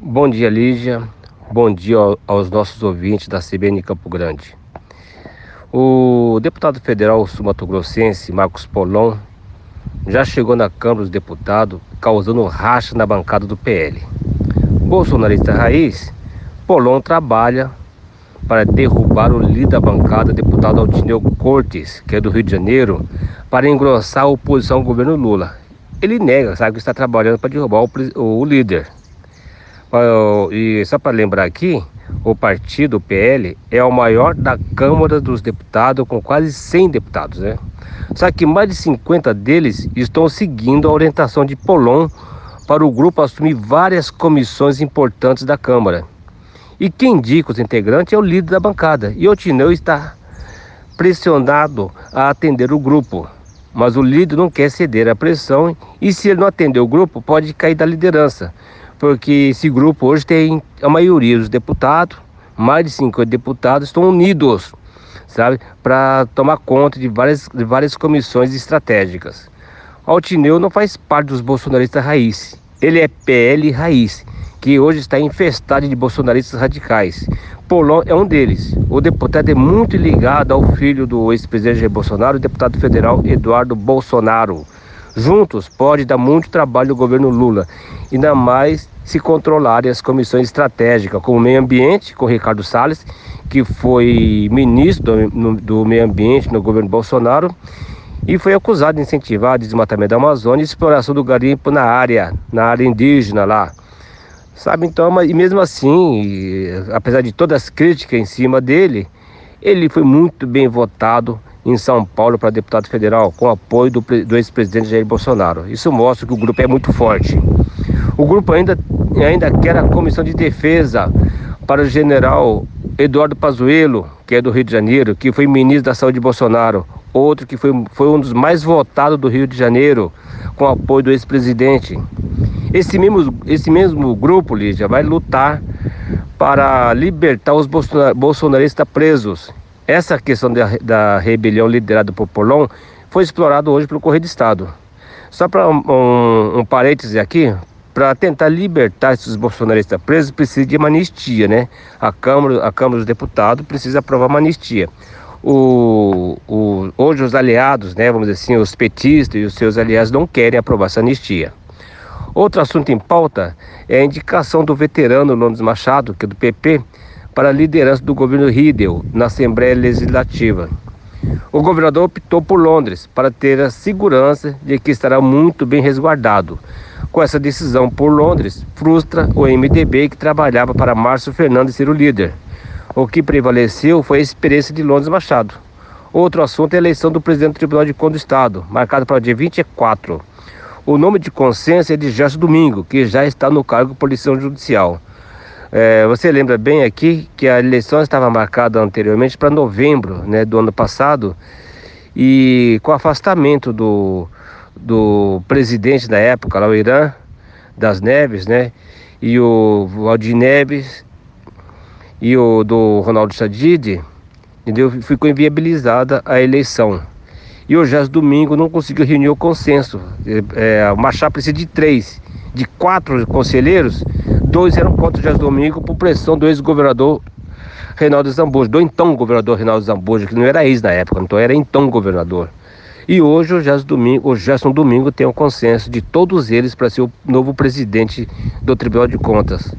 Bom dia, Lígia. Bom dia aos nossos ouvintes da CBN Campo Grande. O deputado federal sul-mato-grossense Marcos Polon já chegou na Câmara dos Deputados causando racha na bancada do PL. Bolsonarista raiz, Polon trabalha para derrubar o líder da bancada, deputado Altineu Cortes, que é do Rio de Janeiro, para engrossar a oposição ao governo Lula. Ele nega, sabe que está trabalhando para derrubar o, o líder. E só para lembrar aqui, o partido PL é o maior da Câmara dos Deputados, com quase 100 deputados, né? Só que mais de 50 deles estão seguindo a orientação de Polon para o grupo assumir várias comissões importantes da Câmara. E quem indica os integrantes é o líder da bancada. E o Tineu está pressionado a atender o grupo. Mas o líder não quer ceder à pressão e se ele não atender o grupo, pode cair da liderança. Porque esse grupo hoje tem a maioria dos deputados, mais de 50 deputados, estão unidos, sabe, para tomar conta de várias, de várias comissões estratégicas. Altineu não faz parte dos bolsonaristas raiz, ele é PL raiz que hoje está infestado de bolsonaristas radicais. Polon é um deles. O deputado é muito ligado ao filho do ex-presidente Jair Bolsonaro, o deputado federal Eduardo Bolsonaro. Juntos pode dar muito trabalho ao governo Lula, ainda mais se controlarem as comissões estratégicas, como o meio ambiente, com Ricardo Salles, que foi ministro do, do meio ambiente no governo Bolsonaro, e foi acusado de incentivar o desmatamento da Amazônia e exploração do garimpo na área, na área indígena lá. Sabe, então, mas, e mesmo assim, e, apesar de todas as críticas em cima dele, ele foi muito bem votado em São Paulo para deputado federal, com apoio do, do ex-presidente Jair Bolsonaro. Isso mostra que o grupo é muito forte. O grupo ainda, ainda quer a comissão de defesa para o general Eduardo Pazuello, que é do Rio de Janeiro, que foi ministro da Saúde de Bolsonaro, outro que foi, foi um dos mais votados do Rio de Janeiro, com apoio do ex-presidente. Esse mesmo, esse mesmo grupo, Lígia, vai lutar para libertar os bolsonaristas presos. Essa questão da, da rebelião liderada por Polon foi explorada hoje pelo Correio do Estado. Só para um, um, parêntese aqui, para tentar libertar esses bolsonaristas presos, precisa de uma anistia, né? A Câmara, a Câmara dos Deputados precisa aprovar uma anistia. O, o, hoje os aliados, né, vamos dizer assim, os petistas e os seus aliados não querem aprovar essa anistia. Outro assunto em pauta é a indicação do veterano Lones Machado, que é do PP, para a liderança do governo Riedel na Assembleia Legislativa. O governador optou por Londres para ter a segurança de que estará muito bem resguardado. Com essa decisão por Londres, frustra o MDB que trabalhava para Márcio Fernandes ser o líder. O que prevaleceu foi a experiência de Londres Machado. Outro assunto é a eleição do presidente do Tribunal de Contas do Estado, marcada para o dia 24. O nome de consenso é de Gerson Domingo, que já está no cargo policial judicial. É, você lembra bem aqui que a eleição estava marcada anteriormente para novembro né, do ano passado e com o afastamento do, do presidente da época, lá o Irã, das Neves, né, e o Valdir Neves e o do Ronaldo Sadid, entendeu? Ficou inviabilizada a eleição e o Jazz Domingo não conseguiu reunir o consenso. É, é, o Machado precisa de três, de quatro conselheiros, dois eram contra o Jazz Domingo por pressão do ex-governador Reinaldo Zambujo, do então governador Reinaldo Zambujo, que não era ex na época, então era então governador. E hoje o Gerson Domingo, Domingo tem o consenso de todos eles para ser o novo presidente do Tribunal de Contas.